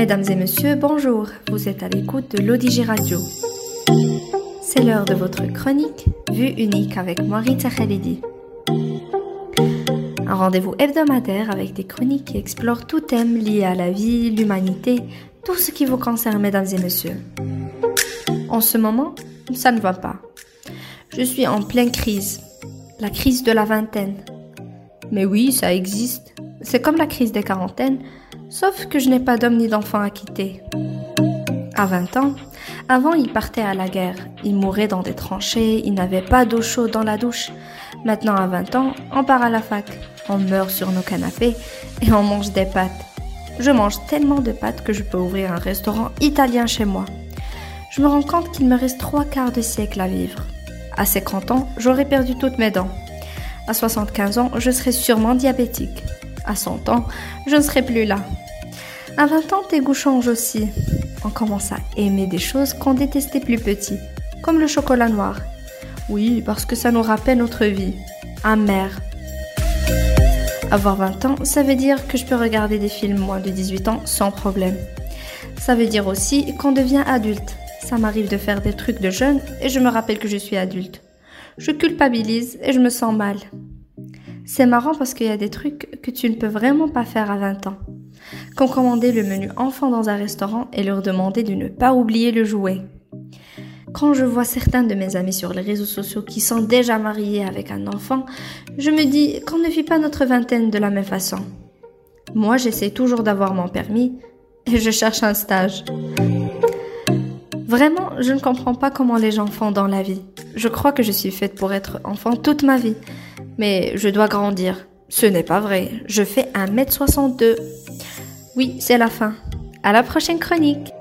Mesdames et messieurs, bonjour. Vous êtes à l'écoute de l'Odige Radio. C'est l'heure de votre chronique Vue unique avec moi, Rita Khalidi. Un rendez-vous hebdomadaire avec des chroniques qui explorent tout thème lié à la vie, l'humanité, tout ce qui vous concerne, mesdames et messieurs. En ce moment, ça ne va pas. Je suis en pleine crise. La crise de la vingtaine. Mais oui, ça existe. C'est comme la crise des quarantaines, sauf que je n'ai pas d'homme ni d'enfant à quitter. À 20 ans, avant il partait à la guerre, il mourait dans des tranchées, il n'avait pas d'eau chaude dans la douche. Maintenant à 20 ans, on part à la fac, on meurt sur nos canapés et on mange des pâtes. Je mange tellement de pâtes que je peux ouvrir un restaurant italien chez moi. Je me rends compte qu'il me reste trois quarts de siècle à vivre. À 50 ans, j'aurai perdu toutes mes dents. À 75 ans, je serai sûrement diabétique. À 100 ans, je ne serai plus là. À 20 ans, tes goûts changent aussi. On commence à aimer des choses qu'on détestait plus petit, comme le chocolat noir. Oui, parce que ça nous rappelle notre vie. Amère. Avoir 20 ans, ça veut dire que je peux regarder des films moins de 18 ans sans problème. Ça veut dire aussi qu'on devient adulte. Ça m'arrive de faire des trucs de jeune et je me rappelle que je suis adulte. Je culpabilise et je me sens mal. C'est marrant parce qu'il y a des trucs que tu ne peux vraiment pas faire à 20 ans. Comme commander le menu enfant dans un restaurant et leur demander de ne pas oublier le jouet. Quand je vois certains de mes amis sur les réseaux sociaux qui sont déjà mariés avec un enfant, je me dis qu'on ne vit pas notre vingtaine de la même façon. Moi, j'essaie toujours d'avoir mon permis et je cherche un stage. Vraiment, je ne comprends pas comment les gens font dans la vie. Je crois que je suis faite pour être enfant toute ma vie. Mais je dois grandir. Ce n'est pas vrai. Je fais 1m62. Oui, c'est la fin. À la prochaine chronique.